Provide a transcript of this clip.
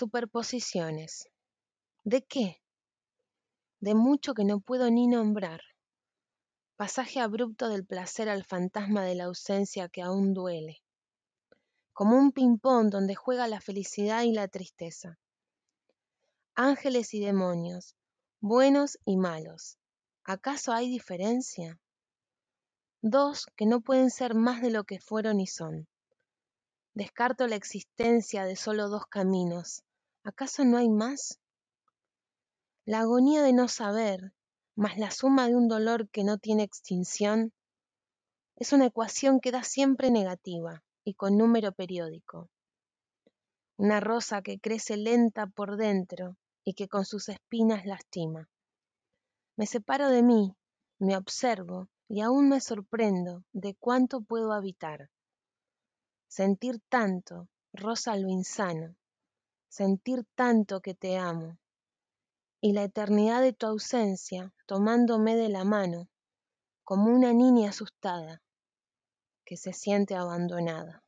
superposiciones. ¿De qué? De mucho que no puedo ni nombrar. Pasaje abrupto del placer al fantasma de la ausencia que aún duele. Como un ping-pong donde juega la felicidad y la tristeza. Ángeles y demonios, buenos y malos. ¿Acaso hay diferencia? Dos que no pueden ser más de lo que fueron y son. Descarto la existencia de solo dos caminos. ¿Acaso no hay más? La agonía de no saber, más la suma de un dolor que no tiene extinción, es una ecuación que da siempre negativa y con número periódico. Una rosa que crece lenta por dentro y que con sus espinas lastima. Me separo de mí, me observo y aún me sorprendo de cuánto puedo habitar. Sentir tanto, rosa lo insano, sentir tanto que te amo, y la eternidad de tu ausencia tomándome de la mano, como una niña asustada que se siente abandonada.